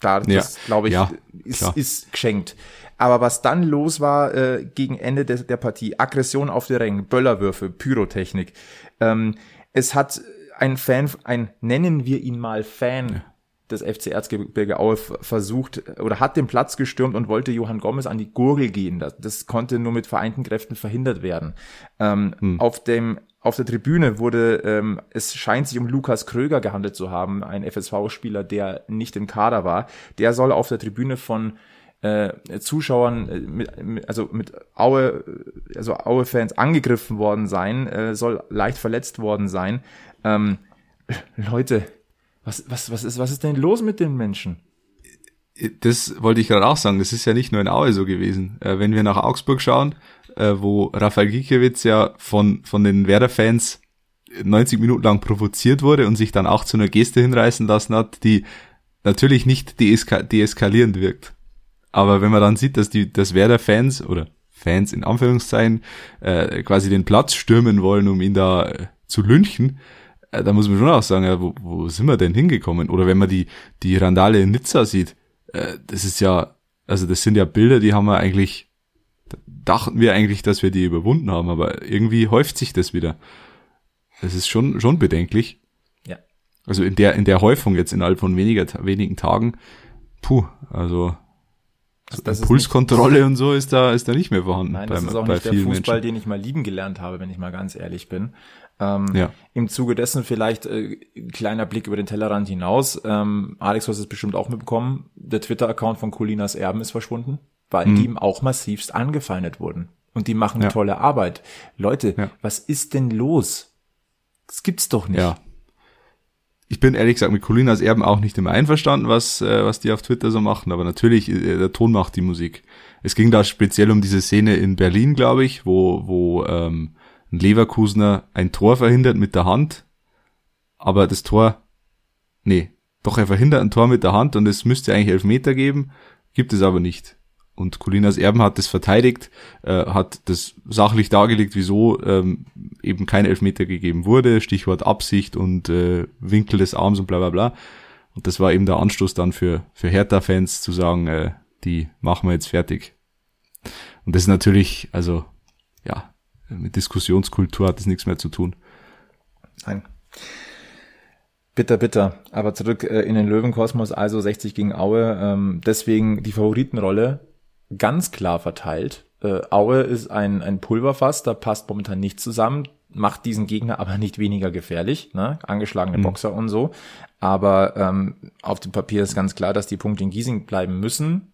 Da, das ja, glaube ich, ja, ist, ist geschenkt. Aber was dann los war äh, gegen Ende der, der Partie, Aggression auf die Rängen, Böllerwürfe, Pyrotechnik. Ähm, es hat ein Fan, ein nennen wir ihn mal Fan, ja des FC Erzgebirge Aue versucht oder hat den Platz gestürmt und wollte Johann Gomez an die Gurgel gehen. Das, das konnte nur mit vereinten Kräften verhindert werden. Ähm, hm. Auf dem auf der Tribüne wurde, ähm, es scheint sich um Lukas Kröger gehandelt zu haben, ein FSV-Spieler, der nicht im Kader war. Der soll auf der Tribüne von äh, Zuschauern, äh, mit, mit, also mit Aue, also Aue-Fans angegriffen worden sein, äh, soll leicht verletzt worden sein. Ähm, Leute, was, was, was, ist, was ist denn los mit den Menschen? Das wollte ich gerade auch sagen. Das ist ja nicht nur in Aue so gewesen. Äh, wenn wir nach Augsburg schauen, äh, wo Rafael Gikiewicz ja von, von den Werder-Fans 90 Minuten lang provoziert wurde und sich dann auch zu einer Geste hinreißen lassen hat, die natürlich nicht deeska deeskalierend wirkt. Aber wenn man dann sieht, dass die, dass Werder-Fans oder Fans in Anführungszeichen äh, quasi den Platz stürmen wollen, um ihn da äh, zu lynchen, da muss man schon auch sagen, ja, wo, wo sind wir denn hingekommen? Oder wenn man die, die Randale in Nizza sieht, äh, das ist ja, also das sind ja Bilder, die haben wir eigentlich, dachten wir eigentlich, dass wir die überwunden haben, aber irgendwie häuft sich das wieder. Das ist schon, schon bedenklich. Ja. Also in der, in der Häufung jetzt innerhalb von weniger, wenigen Tagen, puh, also, also Pulskontrolle und so ist da, ist da nicht mehr vorhanden. Nein, das bei, ist auch nicht der Fußball, Menschen. den ich mal lieben gelernt habe, wenn ich mal ganz ehrlich bin. Ähm, ja. Im Zuge dessen vielleicht äh, kleiner Blick über den Tellerrand hinaus. Ähm, Alex, du hast es bestimmt auch mitbekommen. Der Twitter-Account von Colinas Erben ist verschwunden, weil mhm. die ihm auch massivst angefeindet wurden. Und die machen ja. tolle Arbeit. Leute, ja. was ist denn los? Das gibt's doch nicht. Ja. Ich bin ehrlich gesagt mit Colinas Erben auch nicht immer einverstanden, was, äh, was die auf Twitter so machen, aber natürlich, äh, der Ton macht die Musik. Es ging da speziell um diese Szene in Berlin, glaube ich, wo, wo ähm, ein Leverkusener ein Tor verhindert mit der Hand, aber das Tor, nee, doch er verhindert ein Tor mit der Hand und es müsste eigentlich Elfmeter geben, gibt es aber nicht. und Colinas Erben hat das verteidigt, äh, hat das sachlich dargelegt, wieso ähm, eben kein Elfmeter gegeben wurde, Stichwort Absicht und äh, Winkel des Arms und bla bla bla. Und das war eben der Anstoß dann für, für Hertha-Fans zu sagen, äh, die machen wir jetzt fertig. Und das ist natürlich, also ja, mit Diskussionskultur hat das nichts mehr zu tun. Nein. Bitter, bitter. Aber zurück äh, in den Löwenkosmos, also 60 gegen Aue. Ähm, deswegen die Favoritenrolle ganz klar verteilt. Äh, Aue ist ein, ein Pulverfass, da passt momentan nichts zusammen, macht diesen Gegner aber nicht weniger gefährlich, ne? angeschlagene mhm. Boxer und so. Aber ähm, auf dem Papier ist ganz klar, dass die Punkte in Giesing bleiben müssen.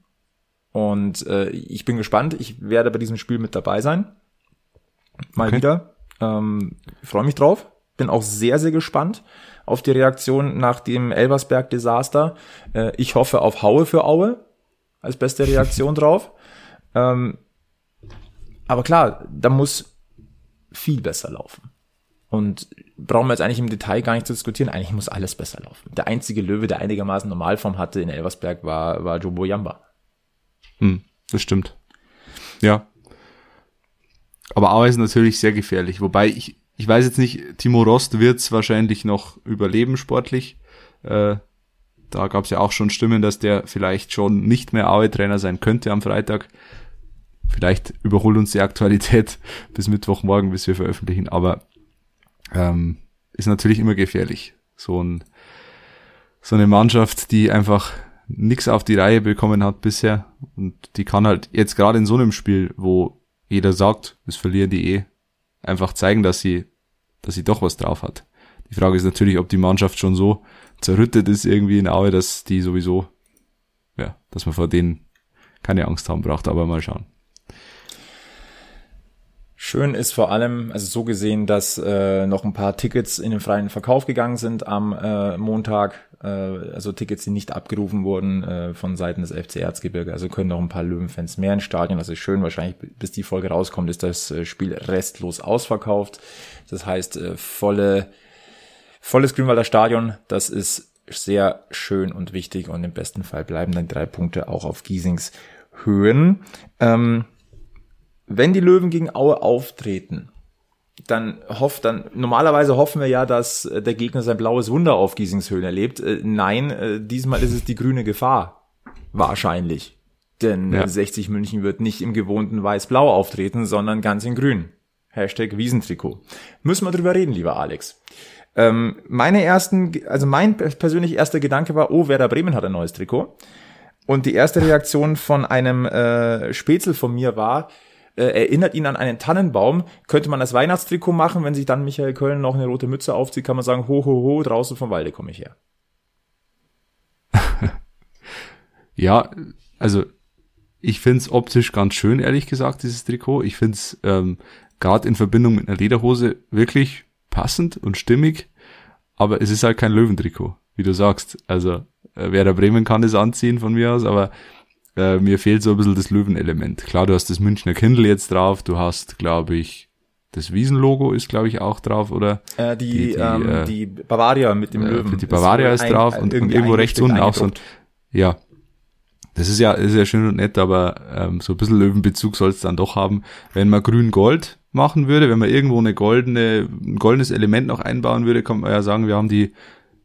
Und äh, ich bin gespannt. Ich werde bei diesem Spiel mit dabei sein. Mal okay. wieder. Ähm, Freue mich drauf. Bin auch sehr, sehr gespannt auf die Reaktion nach dem Elversberg-Desaster. Äh, ich hoffe auf Haue für Aue als beste Reaktion drauf. Ähm, aber klar, da muss viel besser laufen. Und brauchen wir jetzt eigentlich im Detail gar nicht zu diskutieren. Eigentlich muss alles besser laufen. Der einzige Löwe, der einigermaßen Normalform hatte in Elversberg, war, war Jobo Yamba. Hm, das stimmt. Ja. Aber Aue ist natürlich sehr gefährlich. Wobei ich, ich weiß jetzt nicht, Timo Rost wird's wahrscheinlich noch überleben sportlich. Äh, da gab es ja auch schon Stimmen, dass der vielleicht schon nicht mehr Aue-Trainer sein könnte am Freitag. Vielleicht überholt uns die Aktualität bis Mittwochmorgen, bis wir veröffentlichen, aber ähm, ist natürlich immer gefährlich. So, ein, so eine Mannschaft, die einfach nichts auf die Reihe bekommen hat bisher und die kann halt jetzt gerade in so einem Spiel, wo jeder sagt, es verlieren die eh, einfach zeigen, dass sie, dass sie doch was drauf hat. Die Frage ist natürlich, ob die Mannschaft schon so zerrüttet ist irgendwie in Aue, dass die sowieso, ja, dass man vor denen keine Angst haben braucht, aber mal schauen. Schön ist vor allem, also so gesehen, dass äh, noch ein paar Tickets in den freien Verkauf gegangen sind am äh, Montag, äh, also Tickets, die nicht abgerufen wurden äh, von Seiten des FC Erzgebirge. Also können noch ein paar Löwenfans mehr ins Stadion. Das ist schön. Wahrscheinlich bis die Folge rauskommt, ist das äh, Spiel restlos ausverkauft. Das heißt äh, volle volles Grünwalder Stadion. Das ist sehr schön und wichtig und im besten Fall bleiben dann drei Punkte auch auf Giesings Höhen. Ähm, wenn die Löwen gegen Aue auftreten, dann hofft dann normalerweise hoffen wir ja, dass äh, der Gegner sein blaues Wunder auf Giesingshöhen erlebt. Äh, nein, äh, diesmal ist es die grüne Gefahr. Wahrscheinlich. Denn ja. 60 München wird nicht im gewohnten weiß-blau auftreten, sondern ganz in grün. Hashtag Wiesentrikot. Müssen wir drüber reden, lieber Alex. Ähm, meine ersten, also mein persönlich erster Gedanke war, oh, Werder Bremen hat ein neues Trikot. Und die erste Reaktion von einem äh, Spätzle von mir war, äh, erinnert ihn an einen Tannenbaum. Könnte man das Weihnachtstrikot machen, wenn sich dann Michael Köln noch eine rote Mütze aufzieht, kann man sagen, ho, ho, ho, draußen vom Walde komme ich her. ja, also ich find's optisch ganz schön, ehrlich gesagt, dieses Trikot. Ich find's ähm, gerade in Verbindung mit einer Lederhose wirklich passend und stimmig. Aber es ist halt kein Löwentrikot, wie du sagst. Also äh, Werder Bremen kann es anziehen von mir aus, aber äh, mir fehlt so ein bisschen das Löwenelement. Klar, du hast das Münchner Kindle jetzt drauf, du hast, glaube ich, das Wiesenlogo ist, glaube ich, auch drauf, oder? Äh, die, die, die, ähm, äh, die Bavaria mit dem äh, Löwen. Die Bavaria ist, ist drauf und, und irgendwo rechts unten auch so ein, ja. Das ist ja, ist ja schön und nett, aber ähm, so ein bisschen Löwenbezug soll es dann doch haben. Wenn man grün-gold machen würde, wenn man irgendwo eine goldene, ein goldenes Element noch einbauen würde, kann man ja sagen, wir haben die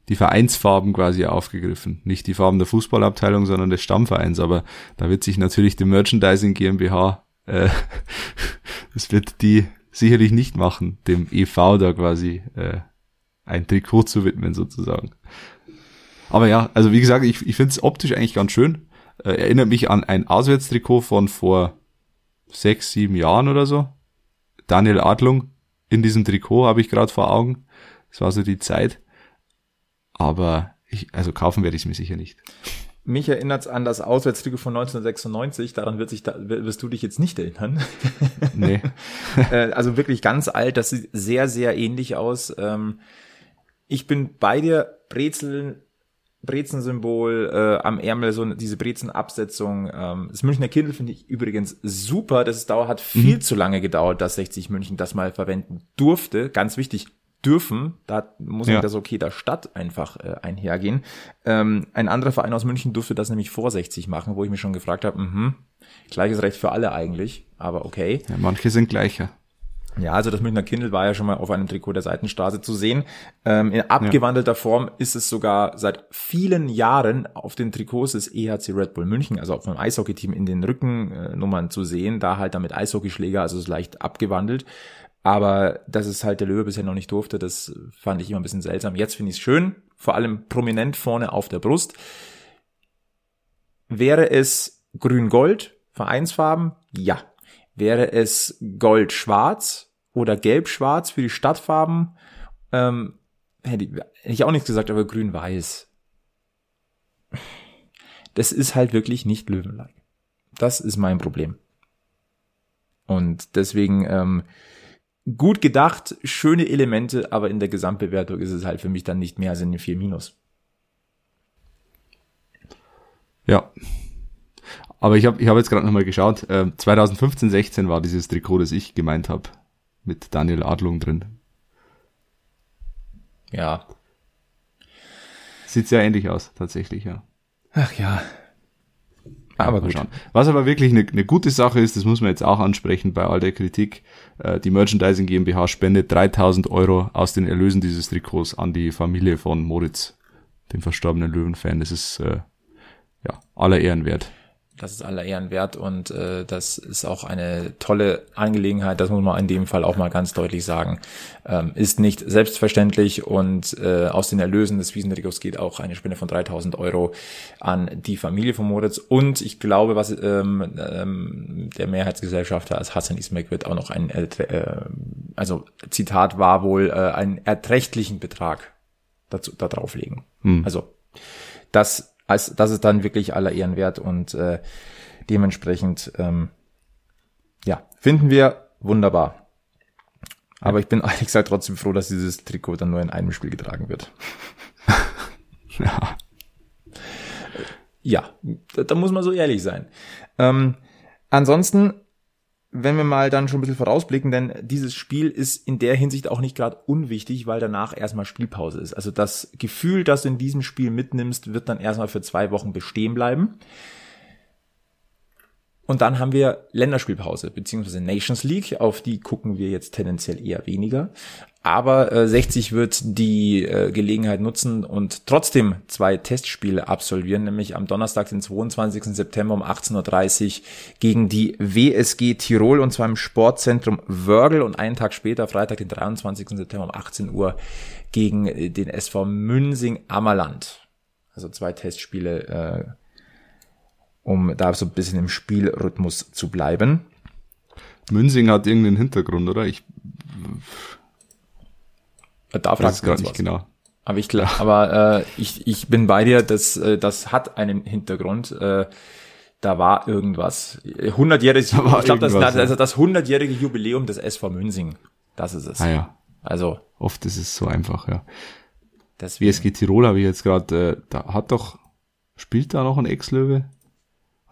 die Vereinsfarben quasi aufgegriffen. Nicht die Farben der Fußballabteilung, sondern des Stammvereins. Aber da wird sich natürlich die Merchandising GmbH, äh, das wird die sicherlich nicht machen, dem EV da quasi äh, ein Trikot zu widmen sozusagen. Aber ja, also wie gesagt, ich, ich finde es optisch eigentlich ganz schön. Äh, erinnert mich an ein Auswärtstrikot von vor sechs, sieben Jahren oder so. Daniel Adlung in diesem Trikot habe ich gerade vor Augen. Das war so die Zeit. Aber ich, also kaufen werde ich es mir sicher nicht. Mich erinnert an das Auswärtstrikot von 1996, daran wird sich da, wirst du dich jetzt nicht erinnern. Nee. Äh, also wirklich ganz alt, das sieht sehr, sehr ähnlich aus. Ähm, ich bin bei dir, Brezeln, Brezensymbol äh, am Ärmel, so diese Brezenabsetzung. Ähm, das Münchner Kindle finde ich übrigens super. Das ist, dauer hat viel mhm. zu lange gedauert, dass 60 München das mal verwenden durfte. Ganz wichtig, dürfen. Da muss ja. der okay der Stadt einfach äh, einhergehen. Ähm, ein anderer Verein aus München durfte das nämlich vor 60 machen, wo ich mich schon gefragt habe, mh, gleiches Recht für alle eigentlich, aber okay. Ja, manche sind gleicher. Ja, also das Münchner Kindle war ja schon mal auf einem Trikot der Seitenstraße zu sehen. Ähm, in abgewandelter ja. Form ist es sogar seit vielen Jahren auf den Trikots des EHC Red Bull München, also auf dem Eishockey-Team in den Rückennummern zu sehen, da halt damit Eishockeyschläger, also ist leicht abgewandelt. Aber dass es halt der Löwe bisher noch nicht durfte, das fand ich immer ein bisschen seltsam. Jetzt finde ich es schön, vor allem prominent vorne auf der Brust. Wäre es grün-gold, Vereinsfarben? Ja. Wäre es gold-schwarz? oder gelb-schwarz für die Stadtfarben. Ähm, hätte, ich, hätte ich auch nichts gesagt, aber grün-weiß. Das ist halt wirklich nicht Löwenlike. Das ist mein Problem. Und deswegen ähm, gut gedacht, schöne Elemente, aber in der Gesamtbewertung ist es halt für mich dann nicht mehr als eine 4 Minus. Ja. Aber ich habe ich hab jetzt gerade nochmal geschaut. Äh, 2015, 16 war dieses Trikot, das ich gemeint habe mit Daniel Adlung drin. Ja. Sieht sehr ähnlich aus, tatsächlich, ja. Ach ja. Aber gut. Schauen. Was aber wirklich eine, eine gute Sache ist, das muss man jetzt auch ansprechen bei all der Kritik, äh, die Merchandising GmbH spendet 3000 Euro aus den Erlösen dieses Trikots an die Familie von Moritz, dem verstorbenen Löwenfan. Das ist äh, ja aller Ehren wert. Das ist aller Ehren wert und äh, das ist auch eine tolle Angelegenheit, das muss man in dem Fall auch mal ganz deutlich sagen. Ähm, ist nicht selbstverständlich und äh, aus den Erlösen des Wiesentrikots geht auch eine Spende von 3000 Euro an die Familie von Moritz und ich glaube, was ähm, ähm, der Mehrheitsgesellschafter als Hassan Ismail wird auch noch ein, äh, also Zitat war wohl, äh, einen erträchtlichen Betrag dazu, da drauflegen. Hm. Also das als das ist dann wirklich aller Ehren wert und äh, dementsprechend ähm, ja finden wir wunderbar. Aber ich bin ehrlich gesagt trotzdem froh, dass dieses Trikot dann nur in einem Spiel getragen wird. ja. Ja, da, da, muss man so ehrlich sein. Ähm, ansonsten wenn wir mal dann schon ein bisschen vorausblicken, denn dieses Spiel ist in der Hinsicht auch nicht gerade unwichtig, weil danach erstmal Spielpause ist. Also das Gefühl, das du in diesem Spiel mitnimmst, wird dann erstmal für zwei Wochen bestehen bleiben. Und dann haben wir Länderspielpause, beziehungsweise Nations League, auf die gucken wir jetzt tendenziell eher weniger. Aber äh, 60 wird die äh, Gelegenheit nutzen und trotzdem zwei Testspiele absolvieren, nämlich am Donnerstag, den 22. September um 18.30 Uhr gegen die WSG Tirol und zwar im Sportzentrum Wörgl und einen Tag später, Freitag, den 23. September um 18 Uhr gegen äh, den SV Münsing Ammerland. Also zwei Testspiele äh, um da so ein bisschen im Spielrhythmus zu bleiben. Münsing hat irgendeinen Hintergrund, oder? Ich da fragst du nicht was. genau. Aber ich, ja. aber äh, ich, ich bin bei dir, das, äh, das hat einen Hintergrund. Äh, da war irgendwas. 100-jähriges, ich glaube, das, das, also das 100-jährige Jubiläum des SV Münsing. Das ist es. Ah ja. Also. Oft ist es so einfach, ja. Deswegen. WSG Tirol habe ich jetzt gerade, äh, da hat doch, spielt da noch ein Ex-Löwe?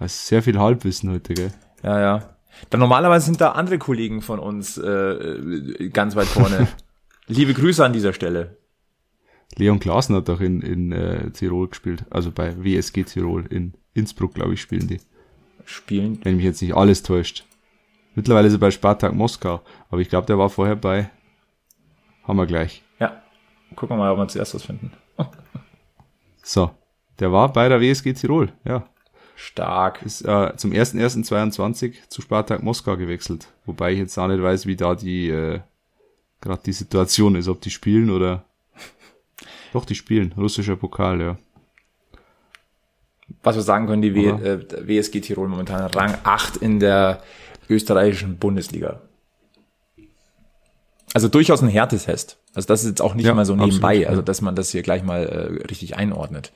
ist sehr viel Halbwissen heute, gell? Ja, ja. Dann normalerweise sind da andere Kollegen von uns äh, ganz weit vorne. Liebe Grüße an dieser Stelle. Leon Klaassen hat doch in, in äh, Tirol gespielt, also bei WSG Tirol in Innsbruck, glaube ich, spielen die. Spielen? Wenn mich jetzt nicht alles täuscht. Mittlerweile ist er bei Spartak Moskau, aber ich glaube, der war vorher bei haben wir gleich. Ja. Gucken wir mal, ob wir zuerst was finden. so. Der war bei der WSG Tirol, ja. Stark. Ist äh, zum 1.1.22 zu Spartak Moskau gewechselt. Wobei ich jetzt auch nicht weiß, wie da die äh, gerade die Situation ist, ob die spielen oder doch, die spielen. Russischer Pokal, ja. Was wir sagen können, die w äh, WSG Tirol momentan Rang 8 in der österreichischen Bundesliga. Also durchaus ein Härtetest. Also das ist jetzt auch nicht ja, mal so nebenbei, absolut, also dass man das hier gleich mal äh, richtig einordnet.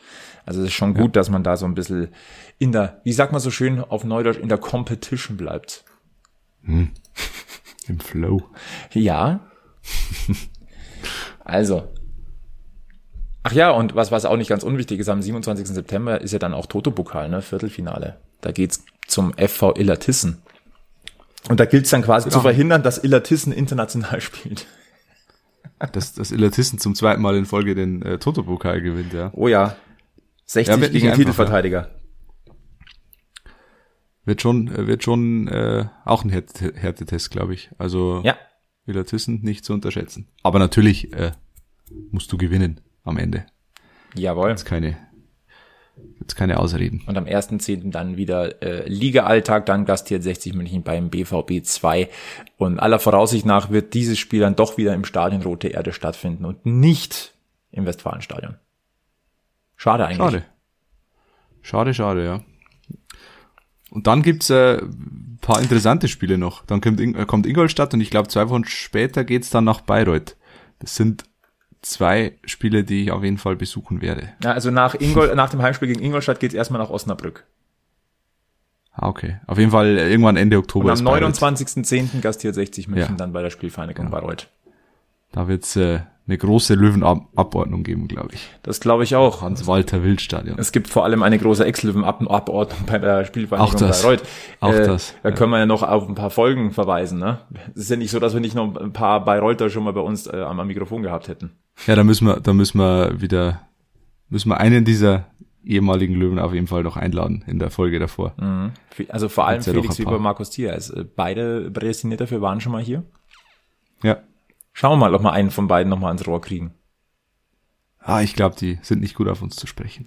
Also es ist schon gut, ja. dass man da so ein bisschen in der, wie sagt man so schön auf Neudeutsch, in der Competition bleibt. Hm. Im Flow. Ja. also. Ach ja, und was, was auch nicht ganz unwichtig ist, am 27. September ist ja dann auch Toto-Pokal, ne? Viertelfinale. Da geht's zum FV Illertissen. Und da gilt es dann quasi ja. zu verhindern, dass Illertissen international spielt. dass, dass Illertissen zum zweiten Mal in Folge den äh, Toto-Pokal gewinnt, ja. Oh ja. 60 ja, gegen den Titelverteidiger. Ja. Wird schon, äh, wird schon äh, auch ein Härtetest, glaube ich. Also ja. Illertissen nicht zu unterschätzen. Aber natürlich äh, musst du gewinnen am Ende. Jawohl. Jetzt keine, jetzt keine Ausreden. Und am 1.10. dann wieder äh, Liga-Alltag, dann gastiert 60 München beim BVB 2. Und aller Voraussicht nach wird dieses Spiel dann doch wieder im Stadion Rote Erde stattfinden und nicht im Westfalenstadion. Schade eigentlich. Schade. Schade, schade, ja. Und dann gibt's äh, paar interessante Spiele noch. Dann kommt, äh, kommt Ingolstadt und ich glaube zwei Wochen später geht's dann nach Bayreuth. Das sind zwei Spiele, die ich auf jeden Fall besuchen werde. Ja, also nach, Ingol nach dem Heimspiel gegen Ingolstadt geht's erstmal nach Osnabrück. Ah, okay. Auf jeden Fall irgendwann Ende Oktober. Und am 29.10. gastiert 60 München ja. dann bei der Spielvereinigung ja. Bayreuth. Da wird's äh, eine große Löwenabordnung geben, glaube ich. Das glaube ich auch. Hans-Walter-Wild-Stadion. Es gibt vor allem eine große Ex-Löwenabordnung bei der Spielvereinigung auch das. Bayreuth. Auch äh, das. Da ja. können wir ja noch auf ein paar Folgen verweisen. Ne? Es ist ja nicht so, dass wir nicht noch ein paar Bayreuther schon mal bei uns äh, am Mikrofon gehabt hätten. Ja, da müssen wir, da müssen wir wieder, müssen wir einen dieser ehemaligen Löwen auf jeden Fall noch einladen in der Folge davor. Mhm. Also vor allem Felix wie bei Markus Thier. Also beide prädestiniert dafür waren schon mal hier. Ja. Schauen wir mal, ob wir einen von beiden nochmal ans Rohr kriegen. Ah, ich glaube, die sind nicht gut auf uns zu sprechen.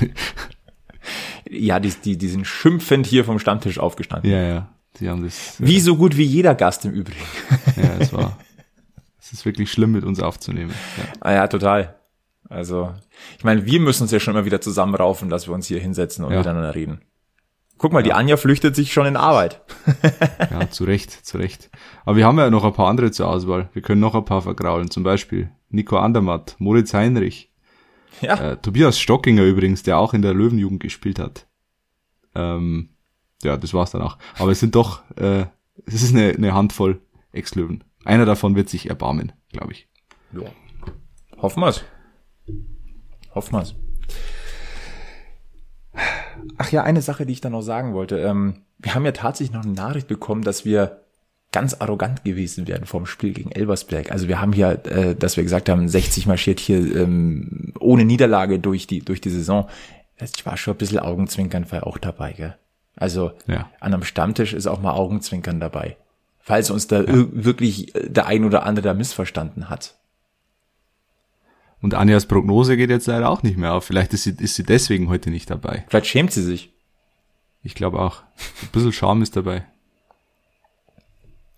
ja, die, die, die sind schimpfend hier vom Stammtisch aufgestanden. Ja, ja. Die haben das. Wie äh, so gut wie jeder Gast im Übrigen. ja, es war. Es ist wirklich schlimm, mit uns aufzunehmen. Ja. Ah ja, total. Also, ich meine, wir müssen uns ja schon immer wieder zusammenraufen, dass wir uns hier hinsetzen und ja. miteinander reden. Guck mal, ja. die Anja flüchtet sich schon in Arbeit. ja, zu Recht, zu Recht. Aber wir haben ja noch ein paar andere zur Auswahl. Wir können noch ein paar vergraulen. Zum Beispiel Nico Andermatt, Moritz Heinrich, ja. Äh, Tobias Stockinger übrigens, der auch in der Löwenjugend gespielt hat. Ähm, ja, das war's dann auch. Aber es sind doch, äh, es ist eine, eine Handvoll Ex-Löwen. Einer davon wird sich erbarmen, glaube ich. Ja. Hoffen wir's. Hoffen wir's. Ach ja, eine Sache, die ich da noch sagen wollte. Ähm, wir haben ja tatsächlich noch eine Nachricht bekommen, dass wir ganz arrogant gewesen wären vom Spiel gegen Elversberg. Also wir haben hier, äh, dass wir gesagt haben, 60 marschiert hier ähm, ohne Niederlage durch die durch die Saison. Ich war schon ein bisschen Augenzwinkern war auch dabei, gell? Also ja. an einem Stammtisch ist auch mal Augenzwinkern dabei. Falls uns da ja. wirklich äh, der ein oder andere da missverstanden hat. Und Anjas Prognose geht jetzt leider auch nicht mehr auf. Vielleicht ist sie, ist sie deswegen heute nicht dabei. Vielleicht schämt sie sich. Ich glaube auch. Ein bisschen Charme ist dabei.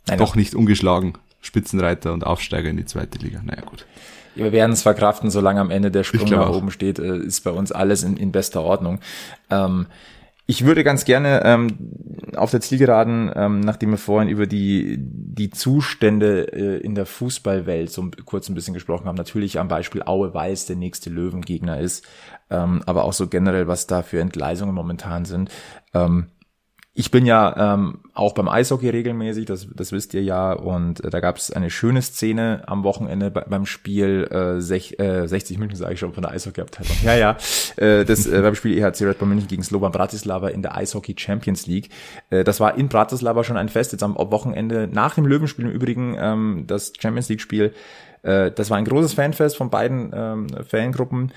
Nein, Doch nicht ungeschlagen. Spitzenreiter und Aufsteiger in die zweite Liga. Naja, gut. Ja, wir werden es verkraften, solange am Ende der Sprung nach oben steht, äh, ist bei uns alles in, in bester Ordnung. Ähm, ich würde ganz gerne ähm, auf der Zielgeraden, ähm, nachdem wir vorhin über die, die Zustände äh, in der Fußballwelt so kurz ein bisschen gesprochen haben, natürlich am Beispiel Aue Weiß der nächste Löwengegner ist, ähm, aber auch so generell, was da für Entgleisungen momentan sind. Ähm, ich bin ja ähm, auch beim Eishockey regelmäßig, das, das wisst ihr ja, und äh, da gab es eine schöne Szene am Wochenende bei, beim Spiel äh, sech, äh, 60 München, sage ich schon, von der Eishockey-Abteilung. Ja, ja, äh, das äh, beim Spiel EHC Red Bull München gegen Slovan Bratislava in der Eishockey Champions League. Äh, das war in Bratislava schon ein Fest, jetzt am Wochenende nach dem Löwenspiel im Übrigen, ähm, das Champions League-Spiel. Äh, das war ein großes Fanfest von beiden ähm, Fangruppen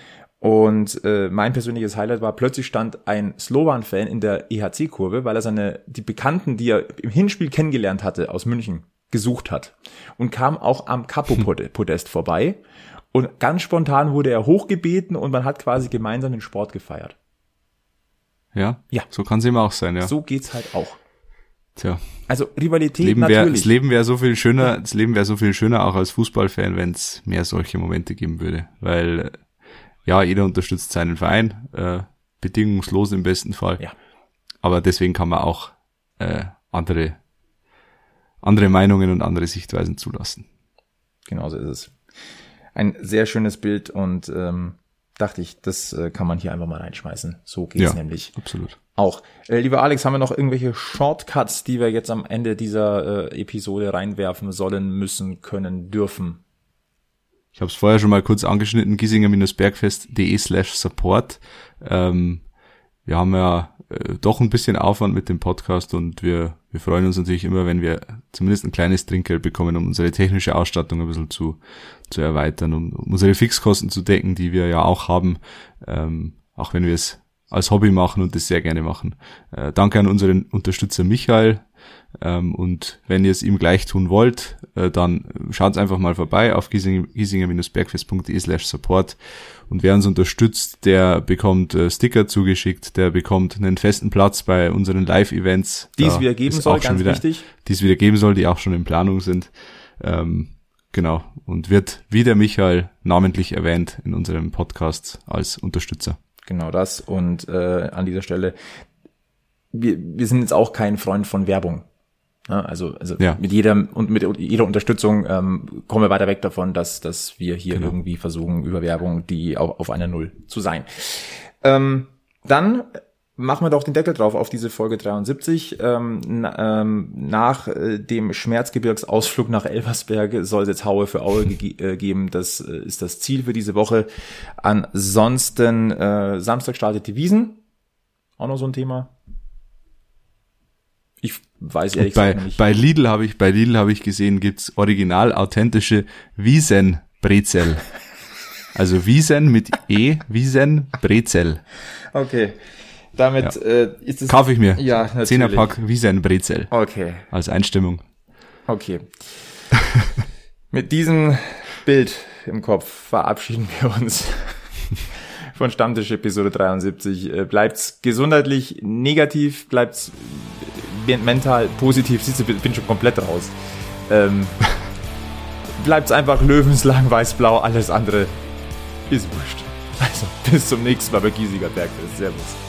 und äh, mein persönliches Highlight war, plötzlich stand ein Slovan-Fan in der EHC-Kurve, weil er seine, die Bekannten, die er im Hinspiel kennengelernt hatte aus München, gesucht hat. Und kam auch am Capo-Podest vorbei. Und ganz spontan wurde er hochgebeten und man hat quasi gemeinsam den Sport gefeiert. Ja, ja. so kann es eben auch sein, ja. So geht's halt auch. Tja. Also Rivalität Leben wär, natürlich. Das Leben wäre so viel schöner, das Leben wäre so viel schöner auch als Fußballfan, wenn es mehr solche Momente geben würde. Weil ja, jeder unterstützt seinen Verein, äh, bedingungslos im besten Fall. Ja. Aber deswegen kann man auch äh, andere, andere Meinungen und andere Sichtweisen zulassen. Genauso ist es. Ein sehr schönes Bild und ähm, dachte ich, das äh, kann man hier einfach mal reinschmeißen. So geht's ja, nämlich. Absolut. Auch. Äh, lieber Alex, haben wir noch irgendwelche Shortcuts, die wir jetzt am Ende dieser äh, Episode reinwerfen sollen, müssen, können, dürfen? Ich habe es vorher schon mal kurz angeschnitten, giesinger-bergfest.de slash support. Ähm, wir haben ja äh, doch ein bisschen Aufwand mit dem Podcast und wir, wir freuen uns natürlich immer, wenn wir zumindest ein kleines Trinkgeld bekommen, um unsere technische Ausstattung ein bisschen zu, zu erweitern, um, um unsere Fixkosten zu decken, die wir ja auch haben, ähm, auch wenn wir es als Hobby machen und das sehr gerne machen. Äh, danke an unseren Unterstützer Michael, ähm, und wenn ihr es ihm gleich tun wollt, äh, dann schaut einfach mal vorbei auf giesinger-bergfest.de slash support. Und wer uns unterstützt, der bekommt äh, Sticker zugeschickt, der bekommt einen festen Platz bei unseren Live-Events. Die es wieder geben soll, ganz wieder, wichtig. Die es wieder geben soll, die auch schon in Planung sind. Ähm, genau. Und wird wie der Michael namentlich erwähnt in unserem Podcast als Unterstützer. Genau das. Und äh, an dieser Stelle, wir, wir sind jetzt auch kein Freund von Werbung. Ja, also also ja. mit jeder und mit jeder Unterstützung ähm, kommen wir weiter weg davon, dass dass wir hier genau. irgendwie versuchen über Werbung die auf, auf einer Null zu sein. Ähm, dann machen wir doch den Deckel drauf auf diese Folge 73. Ähm, na, ähm, nach äh, dem Schmerzgebirgsausflug nach Elversberg soll es jetzt Haue für Aue ge äh, geben. Das äh, ist das Ziel für diese Woche. Ansonsten äh, Samstag startet die Wiesen. Auch noch so ein Thema. Ich weiß ehrlich bei, gesagt nicht. Bei Lidl habe ich, bei Lidl habe ich gesehen, gibt's original authentische Wiesen-Brezel. also Wiesen mit E, Wiesen-Brezel. Okay. Damit ja. äh, ist es. Kaufe ich mir. Ja, natürlich. Zehnerpack Wiesen-Brezel. Okay. Als Einstimmung. Okay. mit diesem Bild im Kopf verabschieden wir uns von Stammtisch Episode 73. Äh, bleibt's gesundheitlich negativ, bleibt's mental positiv. Siehst du, bin schon komplett raus. Ähm, bleibt's einfach löwenslang weiß-blau, alles andere ist wurscht. Also, bis zum nächsten Mal bei Giesiger Bergfest. Servus.